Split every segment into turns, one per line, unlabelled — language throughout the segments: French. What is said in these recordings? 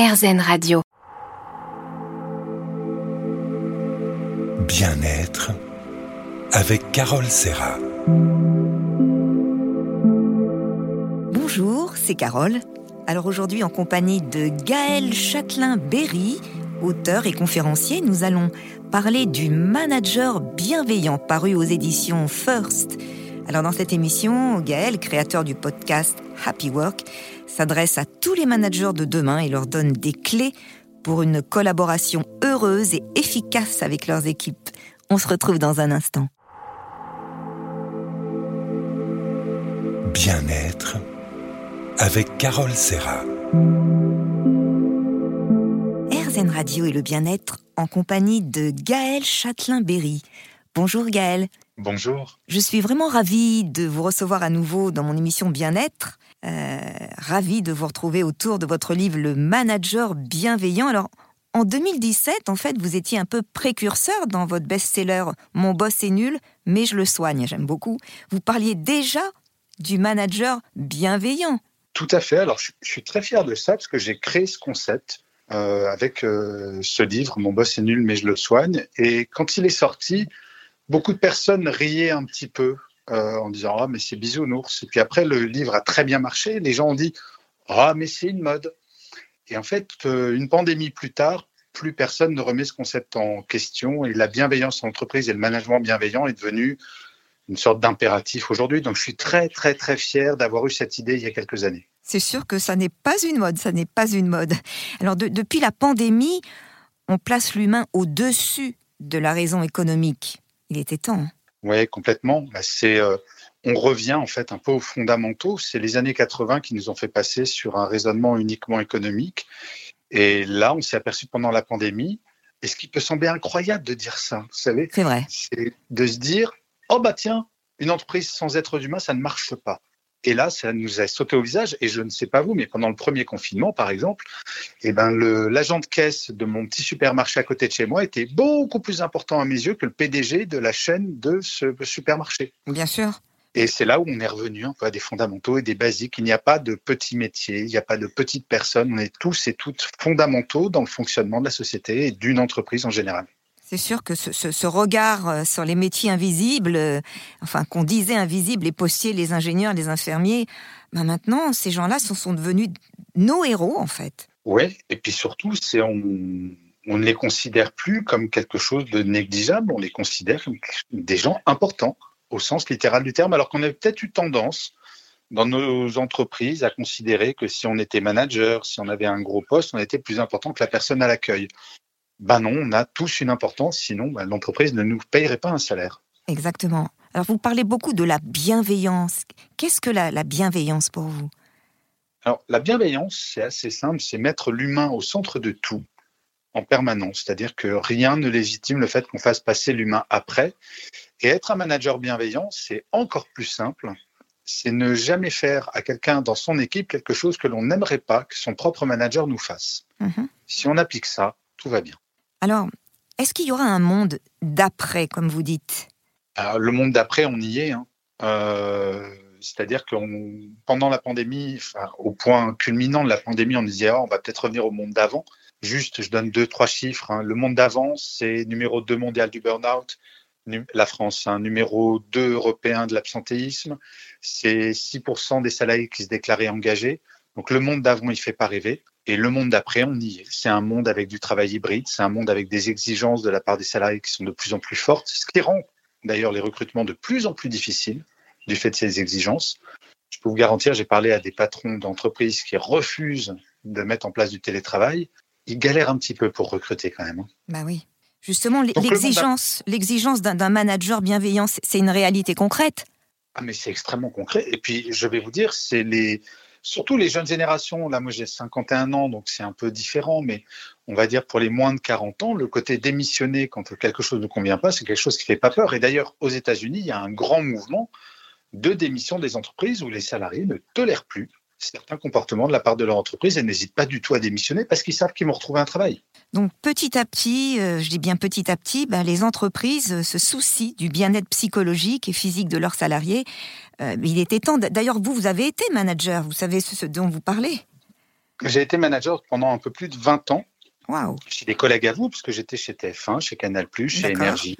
RZN Radio.
Bien-être avec Carole Serra.
Bonjour, c'est Carole. Alors aujourd'hui, en compagnie de Gaël Châtelain-Berry, auteur et conférencier, nous allons parler du manager bienveillant paru aux éditions First. Alors dans cette émission, Gaël, créateur du podcast Happy Work, s'adresse à tous les managers de demain et leur donne des clés pour une collaboration heureuse et efficace avec leurs équipes. On se retrouve dans un instant.
Bien-être avec Carole Serra.
RZN Radio et le bien-être en compagnie de Gaël Châtelain-Berry. Bonjour Gaël.
Bonjour.
Je suis vraiment ravie de vous recevoir à nouveau dans mon émission Bien-être. Euh, ravie de vous retrouver autour de votre livre Le Manager bienveillant. Alors, en 2017, en fait, vous étiez un peu précurseur dans votre best-seller Mon boss est nul, mais je le soigne. J'aime beaucoup. Vous parliez déjà du manager bienveillant.
Tout à fait. Alors, je, suis très fier de ça parce que j'ai créé ce concept euh, avec euh, ce livre, Mon boss est nul, mais je le soigne. Et quand il est sorti, beaucoup de personnes riaient un petit peu euh, en disant Ah, mais c'est bisounours. Et puis après, le livre a très bien marché. Les gens ont dit Ah, mais c'est une mode. Et en fait, euh, une pandémie plus tard, plus personne ne remet ce concept en question. Et la bienveillance en entreprise et le management bienveillant est devenu une sorte d'impératif aujourd'hui. Donc je suis très, très, très fier d'avoir eu cette idée il y a quelques années.
C'est sûr que ça n'est pas une mode, ça n'est pas une mode. Alors depuis la pandémie, on place l'humain au-dessus de la raison économique. Il était temps. Hein.
Oui, complètement. Bah, c'est, euh, on revient en fait un peu aux fondamentaux. C'est les années 80 qui nous ont fait passer sur un raisonnement uniquement économique. Et là, on s'est aperçu pendant la pandémie, et ce qui peut sembler incroyable de dire ça, vous savez,
c'est vrai,
c'est de se dire, oh bah tiens, une entreprise sans être humain, ça ne marche pas. Et là, ça nous a sauté au visage. Et je ne sais pas vous, mais pendant le premier confinement, par exemple, eh ben, l'agent de caisse de mon petit supermarché à côté de chez moi était beaucoup plus important à mes yeux que le PDG de la chaîne de ce supermarché.
Bien sûr.
Et c'est là où on est revenu un peu à des fondamentaux et des basiques. Il n'y a pas de petits métiers, il n'y a pas de petites personnes. On est tous et toutes fondamentaux dans le fonctionnement de la société et d'une entreprise en général.
C'est sûr que ce, regard euh, sur les métiers invisibles, euh, enfin qu'on disait invisibles, les postiers, les ingénieurs, les infirmiers, ben maintenant ces gens-là sont, devenus nos héros en fait.
Oui, et puis surtout, c'est on, ne les considère plus comme quelque chose de négligeable, on les considère comme des gens importants au sens littéral du terme, alors qu'on a peut-être eu tendance dans nos entreprises à considérer que si on était manager, si on avait un gros poste, on était plus important que la personne à l'accueil ben non, on a tous une importance, sinon ben, l'entreprise ne nous payerait pas un salaire.
Exactement. Alors vous parlez beaucoup de la bienveillance. Qu'est-ce que la, bienveillance pour vous?
Alors la bienveillance, c'est assez simple, c'est mettre l'humain au centre de tout en permanence, c'est-à-dire que rien ne légitime le fait qu'on fasse passer l'humain après. Et être un manager bienveillant, c'est encore plus simple, c'est ne jamais faire à quelqu'un dans son équipe quelque chose que l'on n'aimerait pas que son propre manager nous fasse. Mhm. Si on applique ça, tout va bien.
Alors, est-ce qu'il y aura un monde d'après, comme vous dites?
Le monde d'après, on y est. Hein. Euh, c'est-à-dire que pendant la pandémie, au point culminant de la pandémie, on disait oh, on va peut-être revenir au monde d'avant. Juste, je donne deux, trois chiffres. Hein. Le monde d'avant, c'est numéro 2 mondial du burn-out. La France, un numéro 2 européen de l'absentéisme. C'est 6% des salariés qui se déclaraient engagés. Donc le monde d'avant, il ne fait pas rêver. Et le monde d'après, on y est. C'est un monde avec du travail hybride, c'est un monde avec des exigences de la part des salariés qui sont de plus en plus fortes, ce qui rend d'ailleurs les recrutements de plus en plus difficiles du fait de ces exigences. Je peux vous garantir, j'ai parlé à des patrons d'entreprises qui refusent de mettre en place du télétravail. Ils galèrent un petit peu pour recruter quand même. Hein.
Bah oui. Justement, l'exigence, l'exigence d'un manager bienveillant, c'est une réalité concrète.
Ah mais c'est extrêmement concret. Et puis, je vais vous dire, c'est les, surtout les jeunes générations, là moi j'ai 51 ans, donc c'est un peu différent, mais on va dire pour les moins de 40 ans, le côté démissionner quand quelque chose ne convient pas, c'est quelque chose qui fait pas peur. Et d'ailleurs, aux États-Unis, il y a un grand mouvement de démission des entreprises où les salariés ne tolèrent plus certains comportements de la part de leur entreprise et n'hésitent pas du tout à démissionner parce qu'ils savent qu'ils vont retrouver un travail.
Donc petit à petit, euh, je dis bien petit à petit, ben, les entreprises euh, se soucient du bien-être psychologique et physique de leurs salariés. Euh, il était temps. D'ailleurs, vous, vous avez été manager, vous savez ce dont vous parlez.
J'ai été manager pendant un peu plus de 20 ans.
Waouh.
Chez des collègues à vous, parce que j'étais chez TF1, chez Canal+, chez Énergie.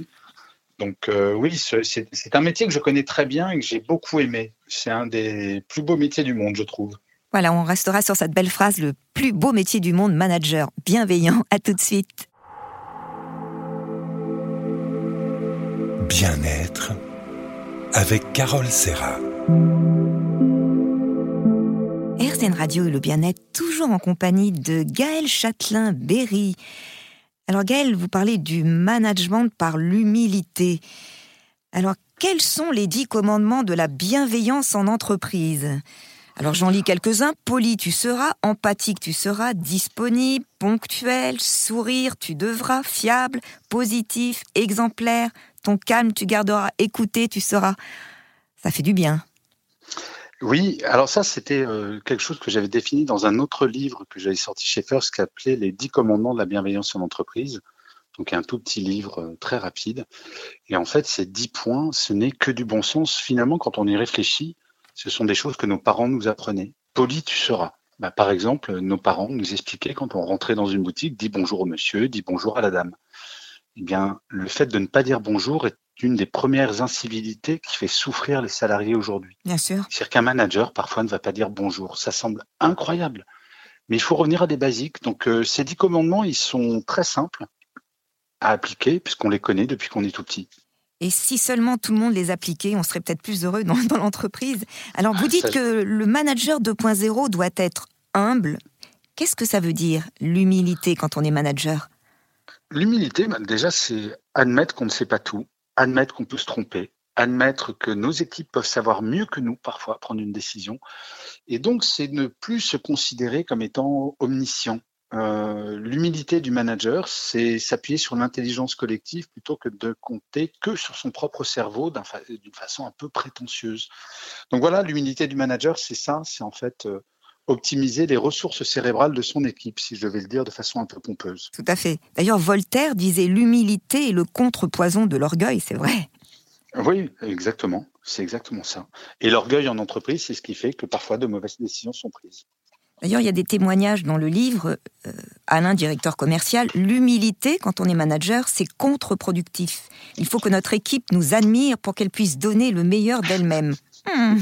Donc euh, oui, c'est un métier que je connais très bien et que j'ai beaucoup aimé. C'est un des plus beaux métiers du monde, je trouve.
Voilà, on restera sur cette belle phrase, le plus beau métier du monde, manager bienveillant. À tout de suite.
Bien-être avec Carole Serra.
RCN Radio et le bien-être, toujours en compagnie de Gaël Châtelain-Berry. Alors Gaël, vous parlez du management par l'humilité. Alors, quels sont les dix commandements de la bienveillance en entreprise? Alors j'en lis quelques-uns. Poli, tu seras. Empathique, tu seras. Disponible, ponctuel, sourire, tu devras. Fiable, positif, exemplaire. Ton calme, tu garderas. Écouter, tu seras. Ça fait du bien.
Oui, alors ça, c'était euh, quelque chose que j'avais défini dans un autre livre que j'avais sorti chez First qui s'appelait Les dix commandements de la bienveillance en entreprise. Donc un tout petit livre euh, très rapide. Et en fait, ces dix points, ce n'est que du bon sens. Finalement, quand on y réfléchit, ce sont des choses que nos parents nous apprenaient. Poli, tu seras. Bah, par exemple, nos parents nous expliquaient quand on rentrait dans une boutique, dis bonjour au monsieur, dis bonjour à la dame. Eh bien, le fait de ne pas dire bonjour est une des premières incivilités qui fait souffrir les salariés aujourd'hui.
Bien sûr.
C'est-à-dire qu'un manager, parfois, ne va pas dire bonjour. Ça semble incroyable. Mais il faut revenir à des basiques. Donc, euh, ces dix commandements, ils sont très simples à appliquer puisqu'on les connaît depuis qu'on est tout petit.
Et si seulement tout le monde les appliquait, on serait peut-être plus heureux dans, l'entreprise. Alors, vous ah, dites que le manager 2.0 doit être humble. Qu'est-ce que ça veut dire, l'humilité, quand on est manager?
L'humilité, bah, déjà, c'est admettre qu'on ne sait pas tout, admettre qu'on peut se tromper, admettre que nos équipes peuvent savoir mieux que nous parfois prendre une décision. Et donc, c'est ne plus se considérer comme étant omniscient. Euh, l'humilité du manager, c'est s'appuyer sur l'intelligence collective plutôt que de compter que sur son propre cerveau d'une façon un peu prétentieuse. Donc voilà, l'humilité du manager, c'est ça, c'est en fait euh, optimiser les ressources cérébrales de son équipe, si je devais le dire de façon un peu pompeuse.
Tout à fait. D'ailleurs, Voltaire disait l'humilité est le contrepoison de l'orgueil, c'est vrai.
Oui, exactement. C'est exactement ça. Et l'orgueil en entreprise, c'est ce qui fait que parfois de mauvaises décisions sont prises.
D'ailleurs, il y a des témoignages dans le livre, euh, Alain, directeur commercial, l'humilité, quand on est manager, c'est contre-productif. Il faut que notre équipe nous admire pour qu'elle puisse donner le meilleur d'elle-même. Hmm.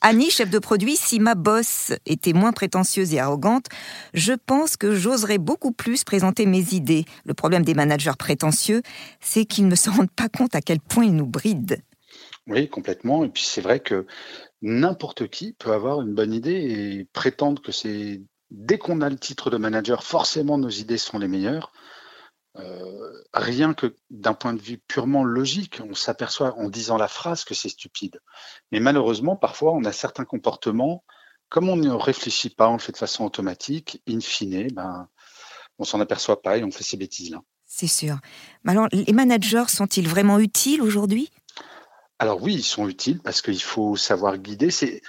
Annie, chef de produit, si ma boss était moins prétentieuse et arrogante, je pense que j'oserais beaucoup plus présenter mes idées. Le problème des managers prétentieux, c'est qu'ils ne se rendent pas compte à quel point ils nous brident.
Oui, complètement. Et puis c'est vrai que n'importe qui peut avoir une bonne idée et prétendre que c'est dès qu'on a le titre de manager, forcément nos idées sont les meilleures. Euh, rien que d'un point de vue purement logique, on s'aperçoit en disant la phrase que c'est stupide. Mais malheureusement, parfois, on a certains comportements, comme on ne réfléchit pas, on le fait de façon automatique, in fine, ben, on s'en aperçoit pas et on fait ces bêtises-là.
C'est sûr. Mais alors, les managers sont-ils vraiment utiles aujourd'hui?
Alors oui, ils sont utiles parce qu'il faut savoir guider. C'est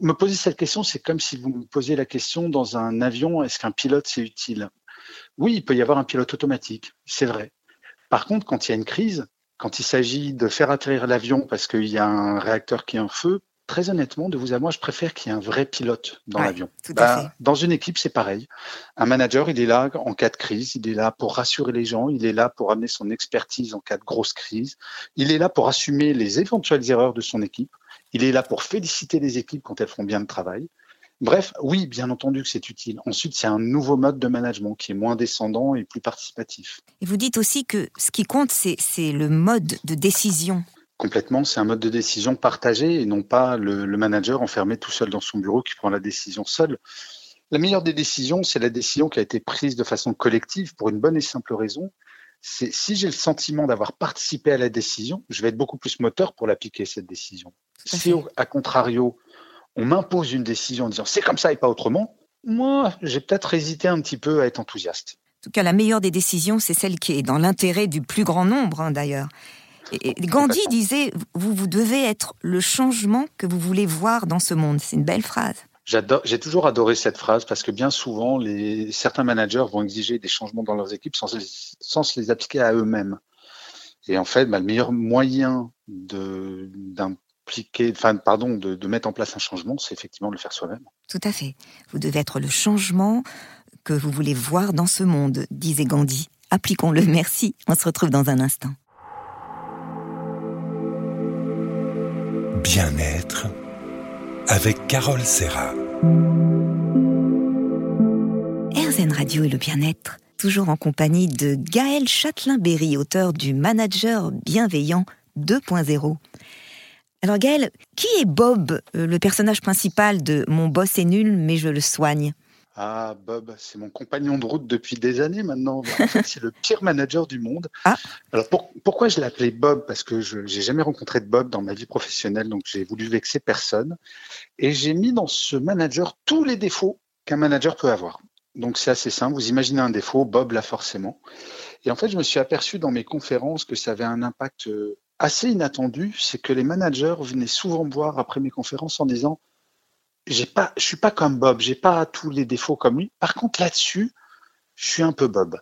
me poser cette question, c'est comme si vous me posiez la question dans un avion, est-ce qu'un pilote c'est utile? Oui, il peut y avoir un pilote automatique, c'est vrai. Par contre, quand il y a une crise, quand il s'agit de faire atterrir l'avion parce qu'il y a un réacteur qui est en feu, très honnêtement, de vous à moi, je préfère qu'il y ait un vrai pilote dans l'avion.
Bah,
dans une équipe, c'est pareil. Un manager, il est là en cas de crise, il est là pour rassurer les gens, il est là pour amener son expertise en cas de grosse crise, il est là pour assumer les éventuelles erreurs de son équipe, il est là pour féliciter les équipes quand elles font bien le travail. Bref, oui, bien entendu que c'est utile. Ensuite, c'est un nouveau mode de management qui est moins descendant et plus participatif.
Et vous dites aussi que ce qui compte, c'est le mode de décision.
Complètement, c'est un mode de décision partagé et non pas le, manager enfermé tout seul dans son bureau qui prend la décision seul. La meilleure des décisions, c'est la décision qui a été prise de façon collective pour une bonne et simple raison. C'est si j'ai le sentiment d'avoir participé à la décision, je vais être beaucoup plus moteur pour l'appliquer, cette décision. Si, à contrario, on m'impose une décision en disant c'est comme ça et pas autrement, moi, j'ai peut-être hésité un petit peu à être enthousiaste.
En tout cas, la meilleure des décisions, c'est celle qui est dans l'intérêt du plus grand nombre, hein, d'ailleurs. Gandhi disait, vous, vous devez être le changement que vous voulez voir dans ce monde. C'est une belle phrase.
J'ai toujours adoré cette phrase parce que bien souvent, les, certains managers vont exiger des changements dans leurs équipes sans, sans se les appliquer à eux-mêmes. Et en fait, bah, le meilleur moyen d'un d'appliquer, enfin, pardon, de, de mettre en place un changement, c'est effectivement de le faire soi-même.
Tout à fait. Vous devez être le changement que vous voulez voir dans ce monde, disait Gandhi. Appliquons-le. Merci. On se retrouve dans un instant.
Bien-être avec Carole Serra.
RZN Radio et le bien-être, toujours en compagnie de Gaël Châtelain-Berry, auteur du Manager bienveillant 2.0. Alors Gaël, qui est Bob, euh, le personnage principal de Mon boss est nul mais je le soigne?
Ah, Bob, c'est mon compagnon de route depuis des années maintenant. En fait, c'est le pire manager du monde.
Ah.
Alors pour- pourquoi je l'ai appelé Bob? Parce que je j'ai jamais rencontré de Bob dans ma vie professionnelle, donc j'ai voulu vexer personne. Et j'ai mis dans ce manager tous les défauts qu'un manager peut avoir. Donc c'est assez simple. Vous imaginez un défaut, Bob l'a forcément. Et en fait, je me suis aperçu dans mes conférences que ça avait un impact euh, assez inattendu. C'est que les managers venaient souvent me voir après mes conférences en disant j'ai pas, je suis pas comme Bob, j'ai pas tous les défauts comme lui. Par contre, là-dessus, je suis un peu Bob.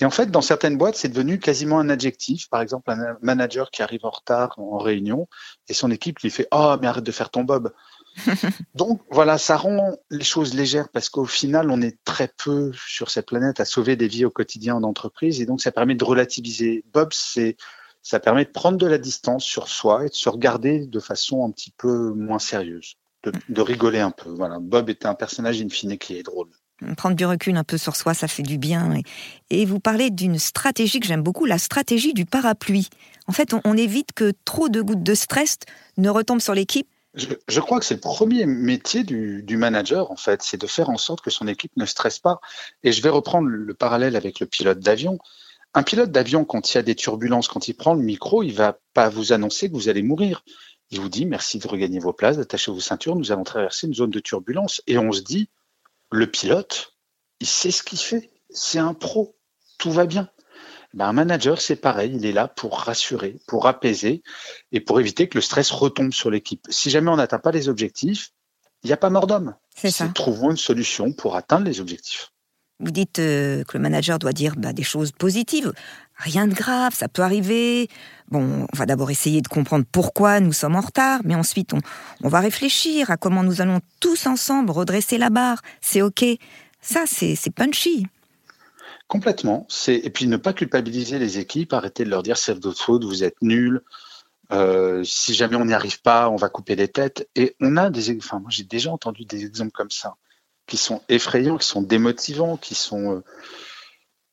Et en fait, dans certaines boîtes, c'est devenu quasiment un adjectif. Par exemple, un manager qui arrive en retard en réunion et son équipe lui fait Oh, mais arrête de faire ton Bob. Donc voilà, ça rend les choses légères parce qu'au final, on est très peu sur cette planète à sauver des vies au quotidien en entreprise et donc ça permet de relativiser. Bob, c'est ça permet de prendre de la distance sur soi et de se regarder de façon un petit peu moins sérieuse, de, de rigoler un peu. Voilà, Bob est un personnage in fine qui est drôle.
Prendre du recul un peu sur soi, ça fait du bien. Et, et vous parlez d'une stratégie que j'aime beaucoup, la stratégie du parapluie. En fait, on, on évite que trop de gouttes de stress ne retombent sur l'équipe.
Je, je crois que c'est le premier métier du, du manager, en fait, c'est de faire en sorte que son équipe ne stresse pas. Et je vais reprendre le parallèle avec le pilote d'avion. Un pilote d'avion, quand il y a des turbulences, quand il prend le micro, il va pas vous annoncer que vous allez mourir. Il vous dit merci de regagner vos places, attachez vos ceintures, nous allons traverser une zone de turbulence. Et on se dit, le pilote, il sait ce qu'il fait. C'est un pro. Tout va bien. Ben, un manager, c'est pareil. Il est là pour rassurer, pour apaiser et pour éviter que le stress retombe sur l'équipe. Si jamais on n'atteint pas les objectifs, il n'y a pas mort d'homme. Trouvons une solution pour atteindre les objectifs.
Vous dites euh, que le manager doit dire bah, des choses positives. Rien de grave, ça peut arriver. Bon, on va d'abord essayer de comprendre pourquoi nous sommes en retard, mais ensuite on, va réfléchir à comment nous allons tous ensemble redresser la barre. C'est OK. Ça, c'est punchy.
Complètement. Et puis ne pas culpabiliser les équipes, arrêter de leur dire c'est votre faute, vous êtes nuls. Euh, si jamais on n'y arrive pas, on va couper les têtes. Et on a des, enfin moi j'ai déjà entendu des exemples comme ça, qui sont effrayants, qui sont démotivants, qui sont euh,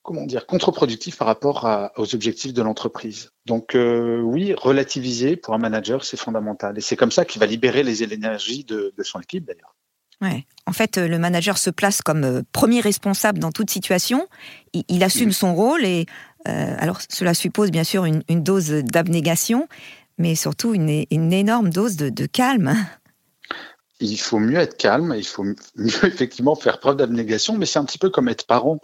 comment dire contre-productifs par rapport à- aux objectifs de l'entreprise. Donc euh, oui, relativiser pour un manager c'est fondamental. Et c'est comme ça qu'il va libérer les énergies de, de son équipe d'ailleurs.
Ouais. En fait, euh, le manager se place comme premier responsable dans toute situation. Il, il assume son rôle et euh, alors cela suppose bien sûr une, une dose d'abnégation, mais surtout une, une énorme dose de, de calme.
Il faut mieux être calme, il faut mieux effectivement faire preuve d'abnégation, mais c'est un petit peu comme être parent.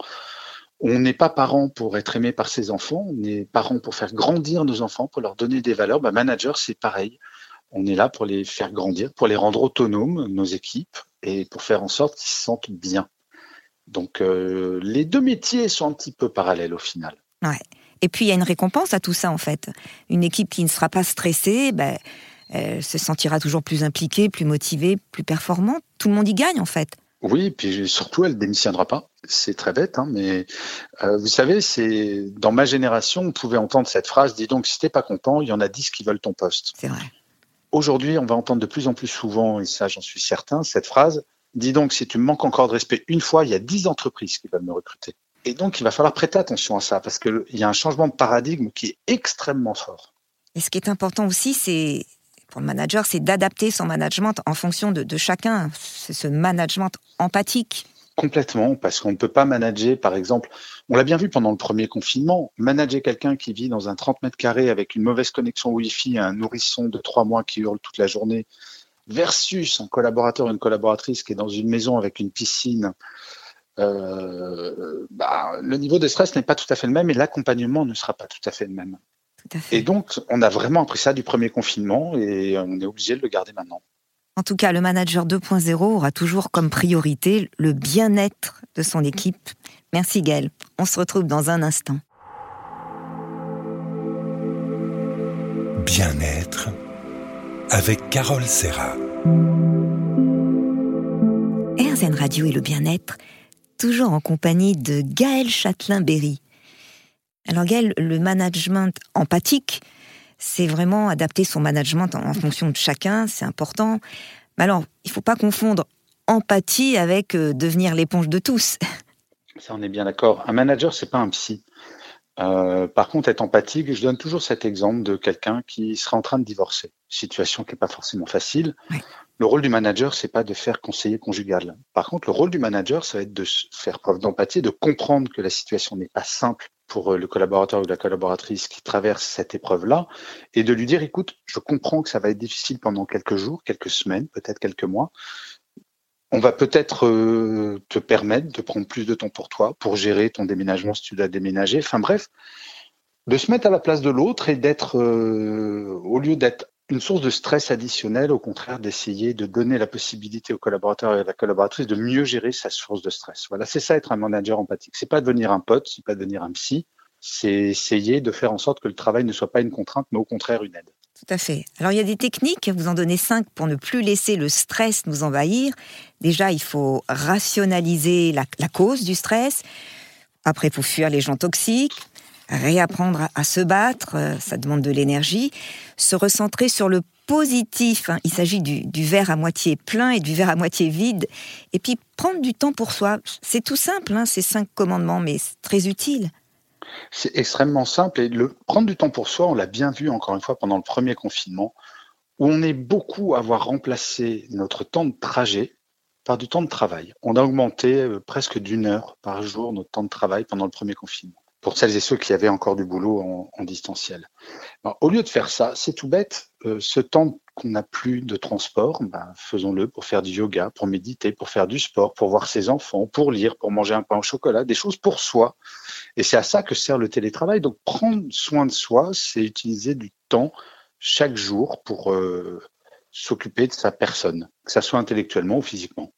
On n'est pas parent pour être aimé par ses enfants, on est parent pour faire grandir nos enfants, pour leur donner des valeurs. Bah, manager, c'est pareil. On est là pour les faire grandir, pour les rendre autonomes, nos équipes, et pour faire en sorte qu'ils se sentent bien. Donc euh, les deux métiers sont un petit peu parallèles au final.
Et puis il y a une récompense à tout ça en fait. Une équipe qui ne sera pas stressée, ben, elle se sentira toujours plus impliquée, plus motivée, plus performante. Tout le monde y gagne en fait.
Oui, puis surtout, elle démissionnera pas. C'est très bête, hein, mais euh, vous savez, c'est dans ma génération, on pouvait entendre cette phrase dis donc, si t'es pas content, il y en a dix qui veulent ton poste.
C'est vrai.
Aujourd'hui, on va entendre de plus en plus souvent, et ça, j'en suis certain, cette phrase dis donc, si tu me manques encore de respect une fois, il y a dix entreprises qui veulent me recruter. Et donc, il va falloir prêter attention à ça, parce qu'il y a un changement de paradigme qui est extrêmement fort.
Et ce qui est important aussi, c'est pour le manager, c'est d'adapter son management en fonction de, chacun. C'est ce management empathique.
Complètement, parce qu'on ne peut pas manager, par exemple, on l'a bien vu pendant le premier confinement, manager quelqu'un qui vit dans un 30 mètres carrés avec une mauvaise connexion Wi-Fi, un nourrisson de trois mois qui hurle toute la journée, versus un collaborateur ou une collaboratrice qui est dans une maison avec une piscine, euh, bah, le niveau de stress n'est pas tout à fait le même et l'accompagnement ne sera pas tout à fait le même.
Tout à fait.
Et donc, on a vraiment appris ça du premier confinement et on est obligé de le garder maintenant.
En tout cas, le manager 2.0 aura toujours comme priorité le bien-être de son équipe. Merci Gaël. On se retrouve dans un instant.
Bien-être avec Carole Serra.
RZN Radio et le bien-être, toujours en compagnie de Gaël Châtelain-Berry. Alors Gaël, le management empathique, c'est vraiment adapter son management en, fonction de chacun, c'est important. Mais alors, il ne faut pas confondre empathie avec euh, devenir l'éponge de tous.
Ça, on est bien d'accord. Un manager, c'est pas un psy. Euh, par contre, être empathique, je donne toujours cet exemple de quelqu'un qui serait en train de divorcer. Situation qui n'est pas forcément facile. Le rôle du manager, c'est pas de faire conseiller conjugal. Par contre, le rôle du manager, ça va être de faire preuve d'empathie, de comprendre que la situation n'est pas simple pour euh, le collaborateur ou la collaboratrice qui traverse cette épreuve-là, et de lui dire, écoute, je comprends que ça va être difficile pendant quelques jours, quelques semaines, peut-être quelques mois, on va peut-être euh, te permettre de prendre plus de temps pour toi, pour gérer ton déménagement si tu dois déménager. Enfin bref, de se mettre à la place de l'autre et d'être, euh, au lieu d'être une source de stress additionnel, au contraire d'essayer de donner la possibilité au collaborateur et à la collaboratrice de mieux gérer sa source de stress. Voilà, c'est ça être un manager empathique. C'est pas devenir un pote, c'est pas devenir un psy, c'est essayer de faire en sorte que le travail ne soit pas une contrainte, mais au contraire une aide.
Tout à fait. Alors il y a des techniques, vous en donnez cinq pour ne plus laisser le stress nous envahir. Déjà, il faut rationaliser la, cause du stress. Après, il faut fuir les gens toxiques, réapprendre à, se battre, euh, ça demande de l'énergie. Se recentrer sur le positif, hein. il s'agit du, verre à moitié plein et du verre à moitié vide. Et puis prendre du temps pour soi. C'est tout simple, hein, ces cinq commandements, mais très utile.
C'est extrêmement simple et le prendre du temps pour soi, on l'a bien vu encore une fois pendant le premier confinement, où on est beaucoup à avoir remplacé notre temps de trajet par du temps de travail. On a augmenté euh, presque d'une heure par jour notre temps de travail pendant le premier confinement, pour celles et ceux qui avaient encore du boulot en, distanciel. au lieu de faire ça, c'est tout bête, euh, ce temps qu'on n'a plus de transport, ben, faisons-le pour faire du yoga, pour méditer, pour faire du sport, pour voir ses enfants, pour lire, pour manger un pain au chocolat, des choses pour soi. Et c'est à ça que sert le télétravail. Donc prendre soin de soi, c'est utiliser du temps chaque jour pour euh, s'occuper de sa personne, que ce soit intellectuellement ou physiquement.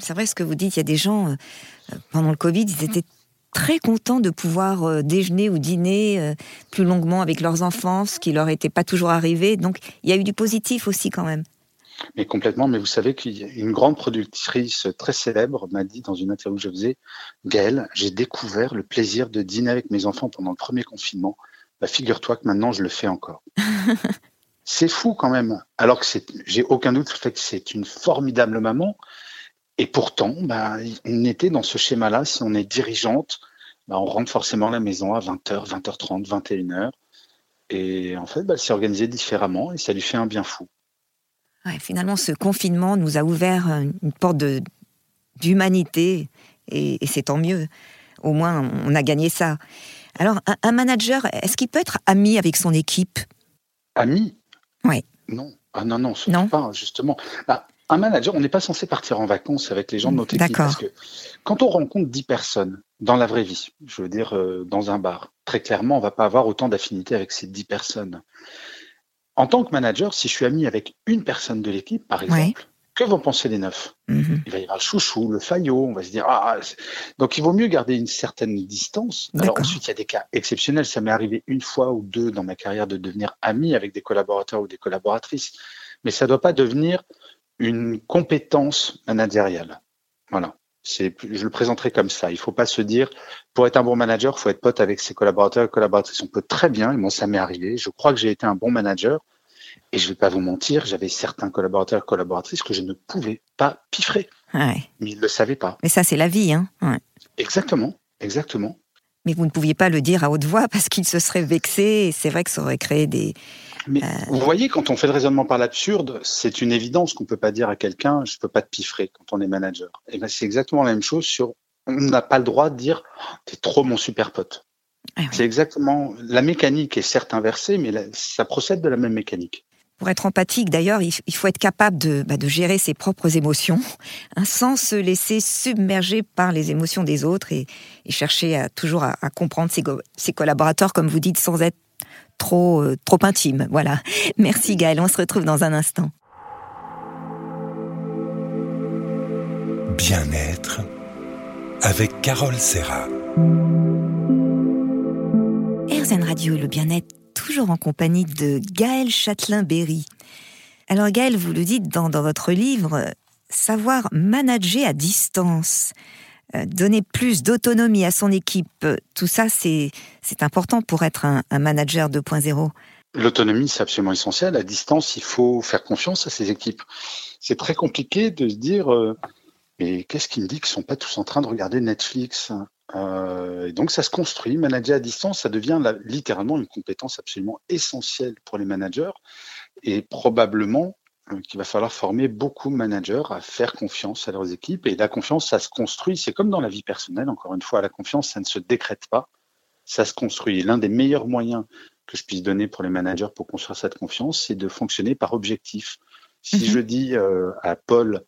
C'est vrai ce que vous dites, il y a des gens, euh, pendant le Covid, ils étaient très contents de pouvoir euh, déjeuner ou dîner euh, plus longuement avec leurs enfants, ce qui leur était pas toujours arrivé. Donc il y a eu du positif aussi quand même.
Mais complètement, mais vous savez qu'une grande productrice très célèbre m'a dit dans une interview que je faisais, Gaëlle, j'ai découvert le plaisir de dîner avec mes enfants pendant le premier confinement. Bah, figure-toi que maintenant je le fais encore. c'est fou quand même. Alors que j'ai aucun doute sur le fait que c'est une formidable maman, et pourtant, bah, on était dans ce schéma-là. Si on est dirigeante, bah, on rentre forcément à la maison à 20h, 20h30, 21h. Et en fait, bah, elle s'est organisée différemment et ça lui fait un bien fou.
finalement, ce confinement nous a ouvert une porte d'humanité et, c'est tant mieux. Au moins, on a gagné ça. Alors, un, manager, est-ce qu'il peut être ami avec son équipe?
Ami?
Oui.
Non. Ah non, non, non? pas, justement. Bah, un manager, on n'est pas censé partir en vacances avec les gens de notre équipe. Parce que quand on rencontre 10 personnes dans la vraie vie, je veux dire euh, dans un bar, très clairement, on va pas avoir autant d'affinité avec ces 10 personnes. En tant que manager, si je suis ami avec une personne de l'équipe, par exemple, que vont penser les neuf? Mhm. Il va y avoir le chouchou, le faillot, on va se dire ah, donc il vaut mieux garder une certaine distance. Alors ensuite, il y a des cas exceptionnels. Ça m'est arrivé une fois ou deux dans ma carrière de devenir ami avec des collaborateurs ou des collaboratrices, mais ça ne doit pas devenir une compétence managériale. Voilà. C'est, je le présenterai comme ça. Il ne faut pas se dire, pour être un bon manager, il faut être pote avec ses collaborateurs et collaboratrices. On peut très bien, et moi ça m'est arrivé, je crois que j'ai été un bon manager, et je ne vais pas vous mentir, j'avais certains collaborateurs et collaboratrices que je ne pouvais pas piffrer. Mais ils ne le savaient pas.
Mais ça, c'est la vie. Hein
Exactement, exactement.
Mais vous ne pouviez pas le dire à haute voix parce qu'ils se seraient vexés, et c'est vrai que ça aurait créé des,
mais euh, vous voyez, quand on fait le raisonnement par l'absurde, c'est une évidence qu'on peut pas dire à quelqu'un, je peux pas te piffrer quand on est manager. Et ben, c'est exactement la même chose sur, on n'a pas le droit de dire, t'es trop mon super pote. Ah c'est exactement, la mécanique est certes inversée, mais ça procède de la même mécanique.
Pour être empathique, d'ailleurs, il faut être capable de, bah, de gérer ses propres émotions, hein, sans se laisser submerger par les émotions des autres et, chercher à, toujours à, comprendre ses, ses, collaborateurs, comme vous dites, sans être trop, euh, trop intime. Voilà. Merci Gaël, on se retrouve dans un instant.
Bien-être avec Carole Serra.
RZN Radio le bien-être, toujours en compagnie de Gaël Châtelain-Berry. Alors Gaël, vous le dites dans, votre livre, savoir manager à distance, euh, donner plus d'autonomie à son équipe, tout ça c'est important pour être un, manager 2.0.
L'autonomie, c'est absolument essentiel. À distance, il faut faire confiance à ses équipes. C'est très compliqué de se dire, euh, mais qu'est-ce qui me dit qu'ils sont pas tous en train de regarder Netflix euh, et donc ça se construit. Manager à distance, ça devient littéralement une compétence absolument essentielle pour les managers et probablement euh, qu'il va falloir former beaucoup de managers à faire confiance à leurs équipes. Et la confiance, ça se construit. C'est comme dans la vie personnelle. Encore une fois, la confiance, ça ne se décrète pas. Ça se construit. L'un des meilleurs moyens que je puisse donner pour les managers pour construire cette confiance, c'est de fonctionner par objectif. Si mhm. je dis euh, à Paul,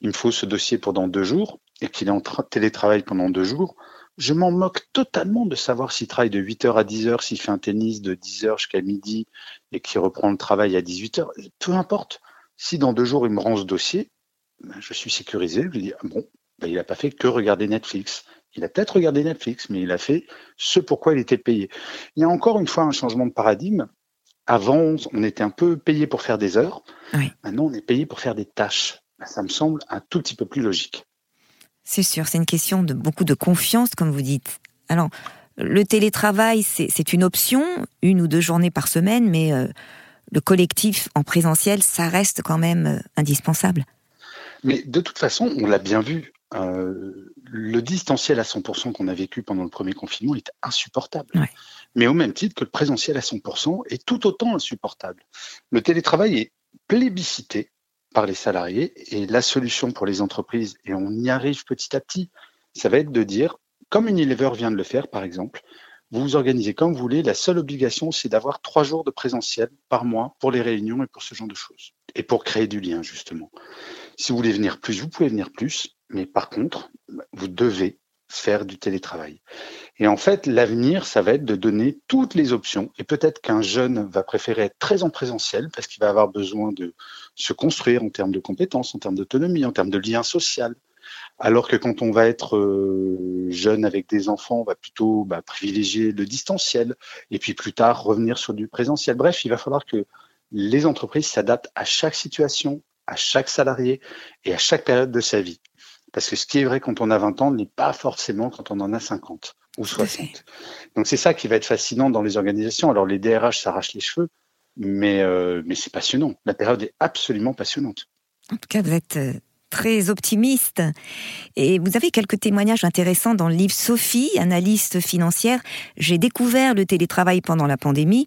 il me faut ce dossier pendant deux jours et qu'il est en télétravail pendant deux jours, je m'en moque totalement de savoir s'il travaille de 8h à 10h, s'il fait un tennis de 10h jusqu'à midi et qu'il reprend le travail à 18h. Peu importe. Si dans deux jours, il me rend ce dossier, ben, je suis sécurisé. Je lui dis, ah bon, ben, il n'a pas fait que regarder Netflix. Il a peut-être regardé Netflix, mais il a fait ce pourquoi il était payé. Il y a encore une fois un changement de paradigme. Avant, on était un peu payé pour faire des heures. Maintenant, on est payé pour faire des tâches. Ben, ça me semble un tout petit peu plus logique.
C'est sûr, c'est une question de beaucoup de confiance, comme vous dites. Alors, le télétravail, c'est une option, une ou deux journées par semaine, mais euh, le collectif en présentiel, ça reste quand même euh, indispensable.
Mais de toute façon, on l'a bien vu, euh, le distanciel à 100% qu'on a vécu pendant le premier confinement est insupportable. Mais au même titre que le présentiel à 100% est tout autant insupportable. Le télétravail est plébiscité par les salariés et la solution pour les entreprises, et on y arrive petit à petit, ça va être de dire, comme Unilever vient de le faire par exemple, vous vous organisez comme vous voulez. La seule obligation, c'est d'avoir trois jours de présentiel par mois pour les réunions et pour ce genre de choses. Et pour créer du lien, justement. Si vous voulez venir plus, vous pouvez venir plus. Mais par contre, vous devez faire du télétravail. Et en fait, l'avenir, ça va être de donner toutes les options. Et peut-être qu'un jeune va préférer être très en présentiel parce qu'il va avoir besoin de se construire en termes de compétences, en termes d'autonomie, en termes de lien social. Alors que quand on va être euh, jeune avec des enfants, on va plutôt bah, privilégier le distanciel et puis plus tard revenir sur du présentiel. Bref, il va falloir que les entreprises s'adaptent à chaque situation, à chaque salarié et à chaque période de sa vie. Parce que ce qui est vrai quand on a 20 ans n'est pas forcément quand on en a 50 ou 60. Donc c'est ça qui va être fascinant dans les organisations. Alors les DRH s'arrachent les cheveux, mais, euh, mais c'est passionnant. La période est absolument passionnante.
En tout cas, vous êtes euh, très optimiste. Et vous avez quelques témoignages intéressants dans le livre Sophie, analyste financière. J'ai découvert le télétravail pendant la pandémie.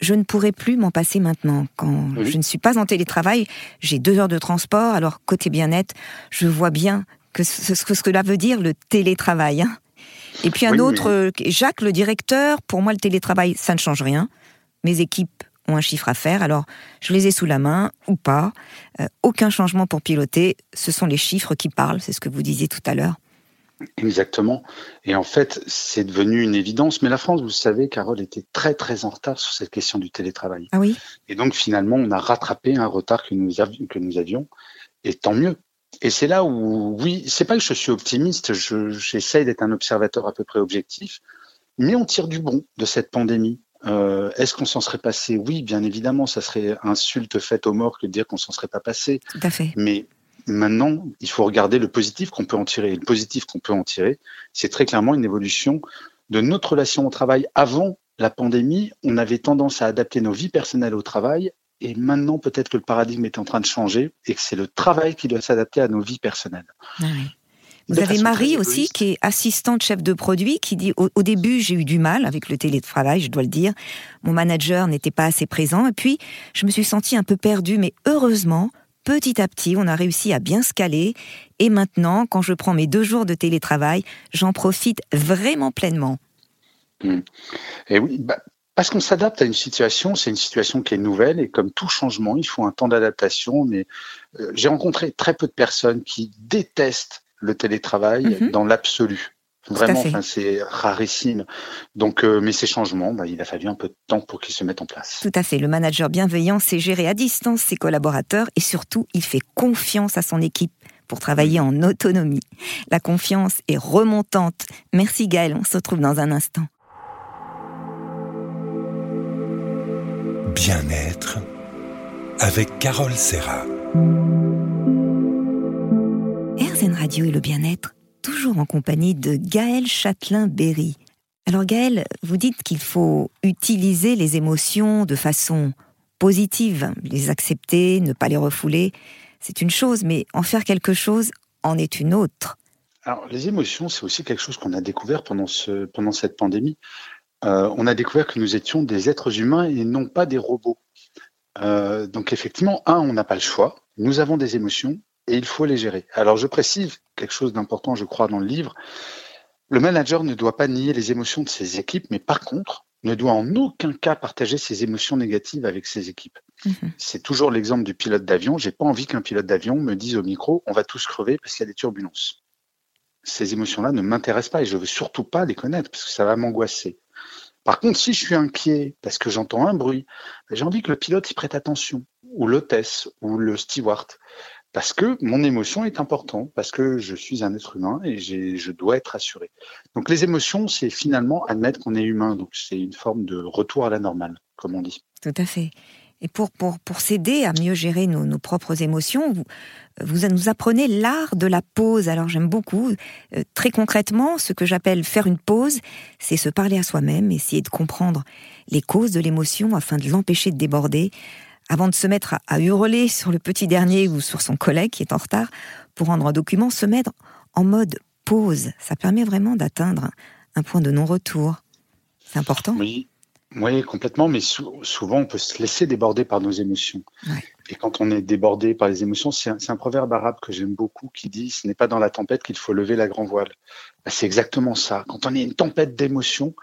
Je ne pourrais plus m'en passer maintenant. Quand je ne suis pas en télétravail, j'ai deux heures de transport. Alors, côté bien-être, je vois bien que ce, ce que cela veut dire le télétravail. Hein. Et puis un autre, euh, Jacques, le directeur, pour moi, le télétravail, ça ne change rien. Mes équipes ont un chiffre à faire, alors je les ai sous la main ou pas. Euh, aucun changement pour piloter, ce sont les chiffres qui parlent, c'est ce que vous disiez tout à l'heure.
Exactement. Et en fait, c'est devenu une évidence. Mais la France, vous savez, Carole était très très en retard sur cette question du télétravail.
Ah oui?
Et donc finalement, on a rattrapé un retard que nous, avions, que nous avions. Et tant mieux. Et c'est là où, oui, c'est pas que je suis optimiste, j'essaye d'être un observateur à peu près objectif, mais on tire du bon de cette pandémie. Euh, Est-ce qu'on s'en serait passé? Oui, bien évidemment, ça serait insulte faite aux morts que de dire qu'on s'en serait pas passé.
Tout à fait.
Mais maintenant, il faut regarder le positif qu'on peut en tirer. Et le positif qu'on peut en tirer, c'est très clairement une évolution de notre relation au travail. Avant la pandémie, on avait tendance à adapter nos vies personnelles au travail. Et maintenant, peut-être que le paradigme est en train de changer et que c'est le travail qui doit s'adapter à nos vies personnelles.
Ah oui. Vous avez Marie aussi, qui est assistante chef de produit, qui dit au, début j'ai eu du mal avec le télétravail, je dois le dire. Mon manager n'était pas assez présent, et puis je me suis sentie un peu perdue, mais heureusement, petit à petit, on a réussi à bien se caler. Et maintenant, quand je prends mes deux jours de télétravail, j'en profite vraiment pleinement.
Mmh. Et oui, bah, parce qu'on s'adapte à une situation, c'est une situation qui est nouvelle et comme tout changement, il faut un temps d'adaptation. Mais euh, j'ai rencontré très peu de personnes qui détestent le télétravail mhm. dans l'absolu. Vraiment, c'est rarissime. Donc, euh, mais ces changements, bah, il a fallu un peu de temps pour qu'ils se mettent en place.
Tout à fait. Le manager bienveillant sait gérer à distance ses collaborateurs et surtout, il fait confiance à son équipe pour travailler en autonomie. La confiance est remontante. Merci Gaël, on se retrouve dans un instant.
Bien-être avec Carole Serra.
Radio et le bien-être, toujours en compagnie de Gaël Châtelain-Berry. Alors Gaël, vous dites qu'il faut utiliser les émotions de façon positive, les accepter, ne pas les refouler. C'est une chose, mais en faire quelque chose en est une autre.
Alors, les émotions, c'est aussi quelque chose qu'on a découvert pendant, ce, pendant cette pandémie. Euh, on a découvert que nous étions des êtres humains et non pas des robots. Euh, donc effectivement, un, on n'a pas le choix. Nous avons des émotions et il faut les gérer. Alors je précise quelque chose d'important, je crois, dans le livre. Le manager ne doit pas nier les émotions de ses équipes, mais par contre, ne doit en aucun cas partager ses émotions négatives avec ses équipes. Mhm. C'est toujours l'exemple du pilote d'avion. J'ai pas envie qu'un pilote d'avion me dise au micro, on va tous crever parce qu'il y a des turbulences. Ces émotions-là ne m'intéressent pas et je veux surtout pas les connaître parce que ça va m'angoisser. Par contre, si je suis inquiet parce que j'entends un bruit, ben, j'ai envie que le pilote y prête attention, ou l'hôtesse, ou le steward, parce que mon émotion est importante, parce que je suis un être humain et je dois être assuré. Donc les émotions, c'est finalement admettre qu'on est humain, donc c'est une forme de retour à la normale, comme on dit.
Tout à fait. Et pour, pour, pour s'aider à mieux gérer nos, nos propres émotions, vous, vous nous apprenez l'art de la pause. Alors j'aime beaucoup. Euh, très concrètement, ce que j'appelle faire une pause, c'est se parler à soi-même, essayer de comprendre les causes de l'émotion afin de l'empêcher de déborder, avant de se mettre à, hurler sur le petit dernier ou sur son collègue qui est en retard pour rendre un document, se mettre en mode pause. Ça permet vraiment d'atteindre un point de non-retour. C'est important.
Oui, oui, complètement, mais souvent on peut se laisser déborder par nos émotions. Et quand on est débordé par les émotions, c'est un, proverbe arabe que j'aime beaucoup qui dit ce n'est pas dans la tempête qu'il faut lever la grand voile. Bah, c'est exactement ça. Quand on est une tempête d'émotions,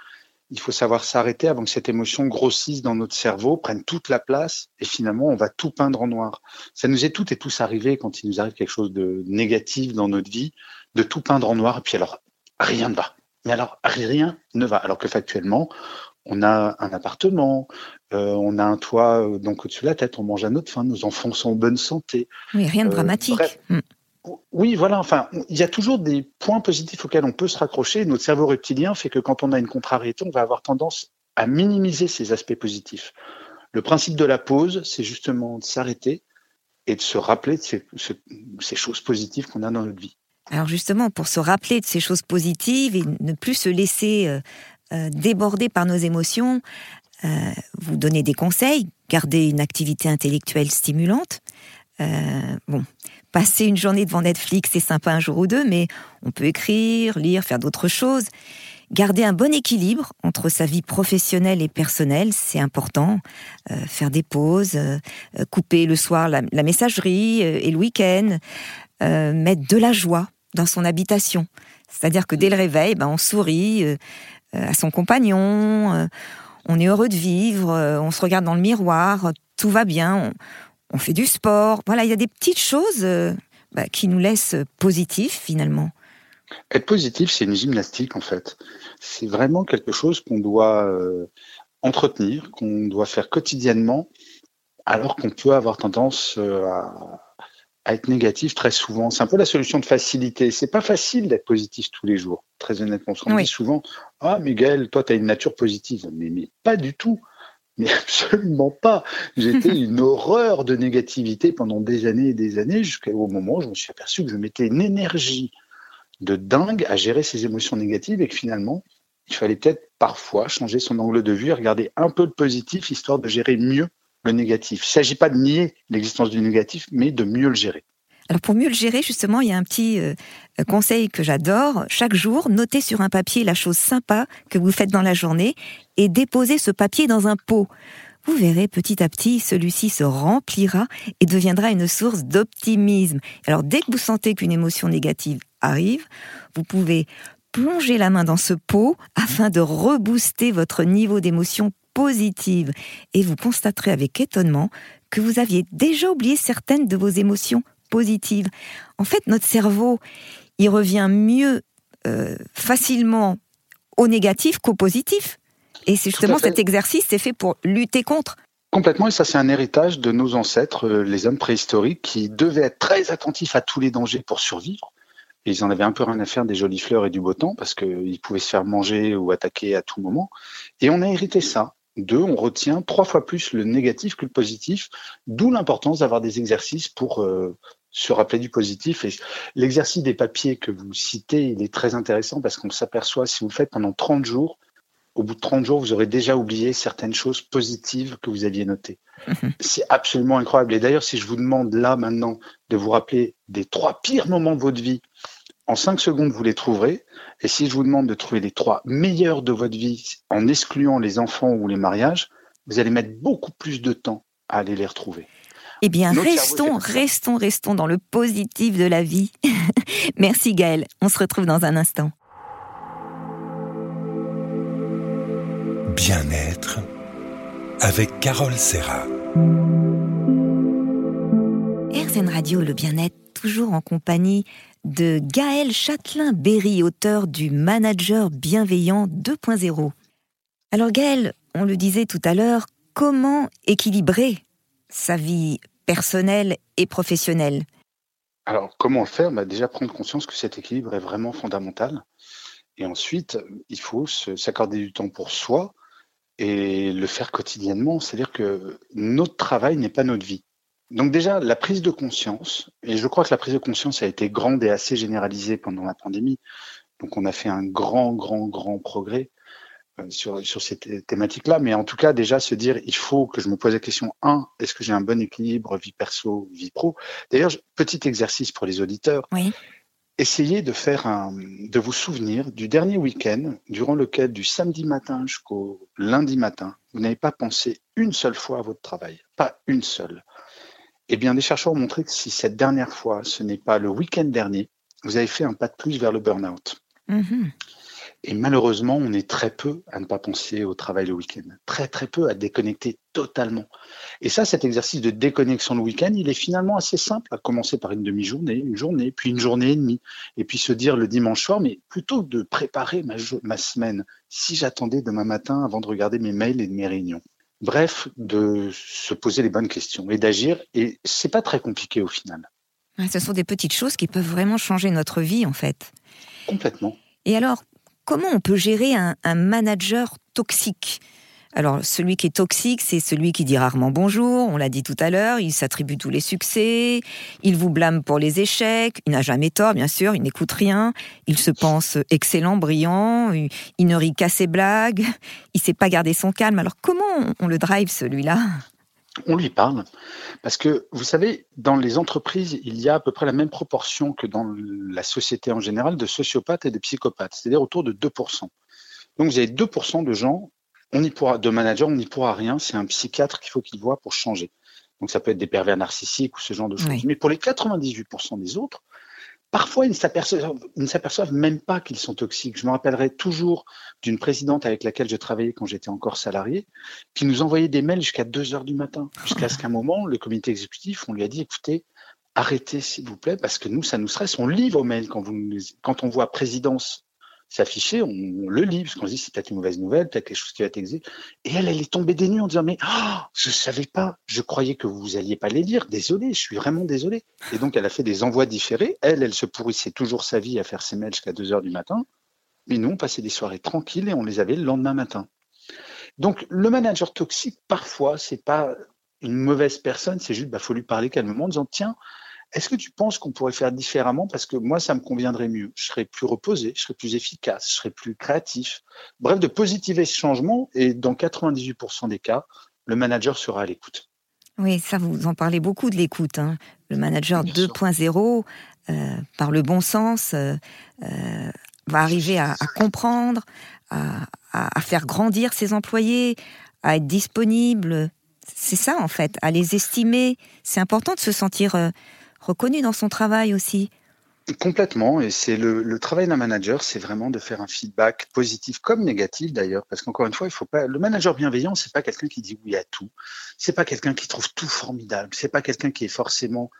il faut savoir s'arrêter avant que cette émotion grossisse dans notre cerveau, prenne toute la place et finalement on va tout peindre en noir. Ça nous est toutes et tous arrivé quand il nous arrive quelque chose de négatif dans notre vie, de tout peindre en noir et puis alors rien ne va. Mais alors rien ne va. Alors que factuellement, on a un appartement, euh, on a un toit euh, donc au-dessus de la tête, on mange à notre faim, nos enfants sont en bonne santé.
Oui, rien de euh, dramatique. Hmm.
Oui, voilà. Enfin, il y a toujours des points positifs auxquels on peut se raccrocher. Notre cerveau reptilien fait que quand on a une contrariété, on va avoir tendance à minimiser ces aspects positifs. Le principe de la pause, c'est justement de s'arrêter et de se rappeler de ces choses positives qu'on a dans notre vie.
Alors justement, pour se rappeler de ces choses positives et ne plus se laisser euh, débordé par nos émotions, euh, vous donnez des conseils, garder une activité intellectuelle stimulante. Euh, bon, passer une journée devant Netflix, c'est sympa un jour ou deux, mais on peut écrire, lire, faire d'autres choses. Garder un bon équilibre entre sa vie professionnelle et personnelle, c'est important. faire des pauses, couper le soir la, messagerie et le week-end, mettre de la joie dans son habitation. C'est-à-dire que dès le réveil, ben, on sourit, euh, à son compagnon, euh, on est heureux de vivre, euh, on se regarde dans le miroir, tout va bien, on, fait du sport. Voilà, il y a des petites choses bah, qui nous laissent positifs finalement.
Être positif, c'est une gymnastique en fait. C'est vraiment quelque chose qu'on doit entretenir, qu'on doit faire quotidiennement, alors qu'on peut avoir tendance à, à être négatif très souvent. C'est un peu la solution de facilité. C'est pas facile d'être positif tous les jours, très honnêtement. On dit souvent Ah, Miguel, toi, tu as une nature positive. Mais, mais pas du tout. Mais absolument pas. J'étais une horreur de négativité pendant des années et des années, jusqu'au moment où je me suis aperçu que je mettais une énergie de dingue à gérer ces émotions négatives et que finalement, il fallait peut-être parfois changer son angle de vue et regarder un peu le positif, histoire de gérer mieux le négatif. Il ne s'agit pas de nier l'existence du négatif, mais de mieux le gérer.
Alors pour mieux le gérer, justement, il y a un petit euh, conseil que j'adore. Chaque jour, notez sur un papier la chose sympa que vous faites dans la journée et déposez ce papier dans un pot. Vous verrez petit à petit, celui-ci se remplira et deviendra une source d'optimisme. Alors dès que vous sentez qu'une émotion négative arrive, vous pouvez plonger la main dans ce pot afin de rebooster votre niveau d'émotion positive. Et vous constaterez avec étonnement que vous aviez déjà oublié certaines de vos émotions En fait, notre cerveau, il revient mieux euh, facilement au négatif qu'au positif. Et c'est justement cet exercice, c'est fait pour lutter contre.
Complètement, et ça c'est un héritage de nos ancêtres, euh, les hommes préhistoriques, qui devaient être très attentifs à tous les dangers pour survivre. Et ils en avaient un peu rien à faire des jolies fleurs et du beau temps, parce qu'ils pouvaient se faire manger ou attaquer à tout moment. Et on a hérité ça. Deux, on retient trois fois plus le négatif que le positif, d'où l'importance d'avoir des exercices pour euh, se rappeler du positif. Et l'exercice des papiers que vous citez, il est très intéressant parce qu'on s'aperçoit, si vous le faites pendant 30 jours, au bout de 30 jours, vous aurez déjà oublié certaines choses positives que vous aviez notées. Mhm. C'est absolument incroyable. Et d'ailleurs, si je vous demande là maintenant de vous rappeler des trois pires moments de votre vie, en 5 secondes, vous les trouverez. Et si je vous demande de trouver les trois meilleurs de votre vie en excluant les enfants ou les mariages, vous allez mettre beaucoup plus de temps à aller les retrouver.
Eh bien, restons, restons, restons dans le positif de la vie. Merci Gaël. On se retrouve dans un instant.
Bien-être avec Carole Serra.
RZN Radio, le bien-être, toujours en compagnie de Gaël Châtelain-Berry, auteur du Manager bienveillant 2.0. Alors Gaël, on le disait tout à l'heure, comment équilibrer sa vie personnelle et professionnelle
Alors comment le faire? Bah, Déjà prendre conscience que cet équilibre est vraiment fondamental. Et ensuite, il faut s'accorder du temps pour soi et le faire quotidiennement. C'est-à-dire que notre travail n'est pas notre vie. Donc déjà, la prise de conscience, et je crois que la prise de conscience a été grande et assez généralisée pendant la pandémie. Donc on a fait un grand, grand, grand progrès sur, sur ces thématiques-là. Mais en tout cas, déjà se dire, il faut que je me pose la question, un, est-ce que j'ai un bon équilibre vie perso, vie pro? D'ailleurs, petit exercice pour les auditeurs.
Oui.
Essayez de faire un, de vous souvenir du dernier week-end durant lequel, du samedi matin jusqu'au lundi matin, vous n'avez pas pensé une seule fois à votre travail. Pas une seule. Eh bien, des chercheurs ont montré que si cette dernière fois, ce n'est pas le week-end dernier, vous avez fait un pas de plus vers le burn-out.
Mm-hmm.
Et malheureusement, on est très peu à ne pas penser au travail le week-end. Très, très peu à déconnecter totalement. Et ça, cet exercice de déconnexion le week-end, il est finalement assez simple, à commencer par une demi-journée, une journée, puis une journée et demie. Et puis se dire le dimanche soir, mais plutôt que de préparer ma, ma semaine, si j'attendais demain matin avant de regarder mes mails et mes réunions. Bref, de se poser les bonnes questions et d'agir. Et c'est pas très compliqué au final.
ce sont des petites choses qui peuvent vraiment changer notre vie, en fait.
Complètement.
Et alors, comment on peut gérer un, manager toxique? Alors, celui qui est toxique, c'est celui qui dit rarement bonjour, on l'a dit tout à l'heure, il s'attribue tous les succès, il vous blâme pour les échecs, il n'a jamais tort, bien sûr, il n'écoute rien, il se pense excellent, brillant, il ne rit qu'à ses blagues, il sait pas garder son calme. Alors, comment on le drive, celui-là?
On lui parle parce que vous savez, dans les entreprises, il y a à peu près la même proportion que dans la société en général de sociopathes et de psychopathes, c'est-à-dire autour de 2%. Donc vous avez 2% de gens on y pourra, de manager, on n'y pourra rien. C'est un psychiatre qu'il faut qu'il voit pour changer. Donc ça peut être des pervers narcissiques ou ce genre de choses. Mais pour les 98% des autres, parfois ils ne s'aperçoivent même pas qu'ils sont toxiques. Je me rappellerai toujours d'une présidente avec laquelle je travaillais quand j'étais encore salarié, qui nous envoyait des mails jusqu'à 2 heures du matin, jusqu'à ce qu'un moment, le comité exécutif, on lui a dit, écoutez, arrêtez s'il vous plaît, parce que nous, ça nous stresse. On lit vos mails quand on voit présidence s'afficher, on, le lit, parce qu'on se dit c'est peut-être une mauvaise nouvelle, peut-être quelque chose qui va exé. Et elle, elle est tombée des nues en disant mais oh, je savais pas, je croyais que vous alliez pas les lire, désolé, je suis vraiment désolé. Et donc elle a fait des envois différés. Elle, elle se pourrissait toujours sa vie à faire ses mails jusqu'à 2 heures du matin. Mais nous, on passait des soirées tranquilles et on les avait le lendemain matin. Donc le manager toxique, parfois, c'est pas une mauvaise personne, c'est juste, bah, faut lui parler calmement en disant tiens, est-ce que tu penses qu'on pourrait faire différemment? Parce que moi, ça me conviendrait mieux. Je serais plus reposé, je serais plus efficace, je serais plus créatif. Bref, de positiver ce changement et dans 98% des cas, le manager sera à l'écoute.
Oui, ça, vous en parlez beaucoup de l'écoute. Hein. Le manager 2.0, euh, par le bon sens, euh, euh, va arriver à, comprendre, à, à, faire grandir ses employés, à être disponible. C'est ça, en fait, à les estimer. C'est important de se sentir reconnu dans son travail aussi.
Complètement, et c'est le, travail d'un manager, c'est vraiment de faire un feedback positif comme négatif d'ailleurs, parce qu'encore une fois, il faut pas. Le manager bienveillant, c'est pas quelqu'un qui dit oui à tout, c'est pas quelqu'un qui trouve tout formidable, c'est pas quelqu'un qui est forcément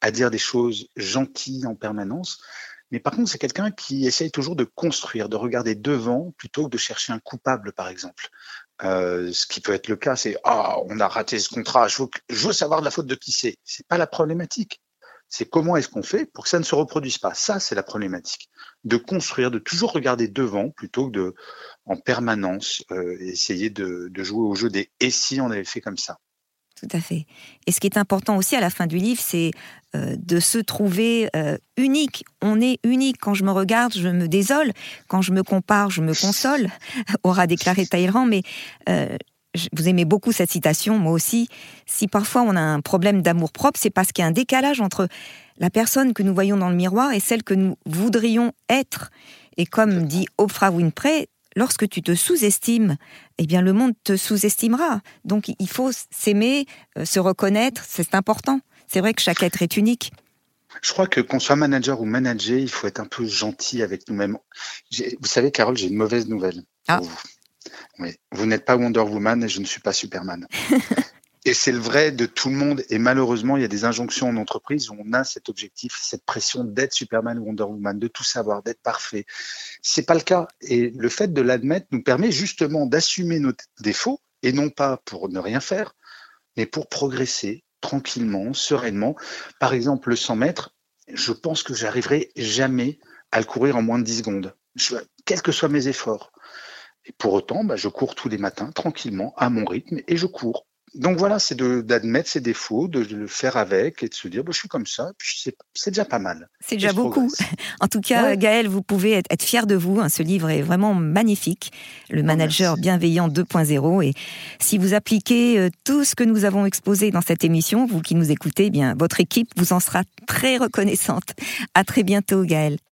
à dire des choses gentilles en permanence, mais par contre, c'est quelqu'un qui essaye toujours de construire, de regarder devant plutôt que de chercher un coupable, par exemple. Euh, ce qui peut être le cas, c'est ah, on a raté ce contrat, je veux, je veux savoir de la faute de qui c'est. C'est pas la problématique C'est comment est-ce qu'on fait pour que ça ne se reproduise pas. Ça, c'est la problématique. De construire, de toujours regarder devant plutôt que de, en permanence, euh, essayer de, jouer au jeu des et si on avait fait comme ça.
Tout à fait. Et ce qui est important aussi à la fin du livre, c'est euh, de se trouver euh, unique. On est unique. Quand je me regarde, je me désole. Quand je me compare, je me console, aura déclaré Talleyrand. Mais vous aimez beaucoup cette citation, moi aussi. Si parfois on a un problème d'amour propre, c'est parce qu'il y a un décalage entre la personne que nous voyons dans le miroir et celle que nous voudrions être. Et comme dit Oprah Winfrey, lorsque tu te sous-estimes, eh bien le monde te sous-estimera. Donc il faut s'aimer, euh, se reconnaître, c'est important. C'est vrai que chaque être est unique.
Je crois que qu'on soit manager ou manager, il faut être un peu gentil avec nous-mêmes. Vous savez, Carole, j'ai une mauvaise nouvelle.
Ah.
Vous, vous n'êtes pas Wonder Woman et je ne suis pas Superman. Et c'est le vrai de tout le monde. Et malheureusement, il y a des injonctions en entreprise où on a cet objectif, cette pression d'être Superman ou Wonder Woman, de tout savoir, d'être parfait. C'est pas le cas. Et le fait de l'admettre nous permet justement d'assumer nos défauts et non pas pour ne rien faire, mais pour progresser tranquillement, sereinement. Par exemple, le 100 mètres, je pense que j'arriverai jamais à le courir en moins de 10 secondes, quels que soient mes efforts. Et pour autant, bah, je cours tous les matins tranquillement à mon rythme et je cours donc voilà, c'est d'admettre ses défauts, de, le faire avec et de se dire, bah, je suis comme ça, c'est déjà pas mal.
C'est déjà beaucoup. En tout cas, Gaël, vous pouvez être, fier de vous. Hein. ce livre est vraiment magnifique. Le manager bienveillant 2.0. Et si vous appliquez euh, tout ce que nous avons exposé dans cette émission, vous qui nous écoutez, eh bien, votre équipe vous en sera très reconnaissante. À très bientôt, Gaël.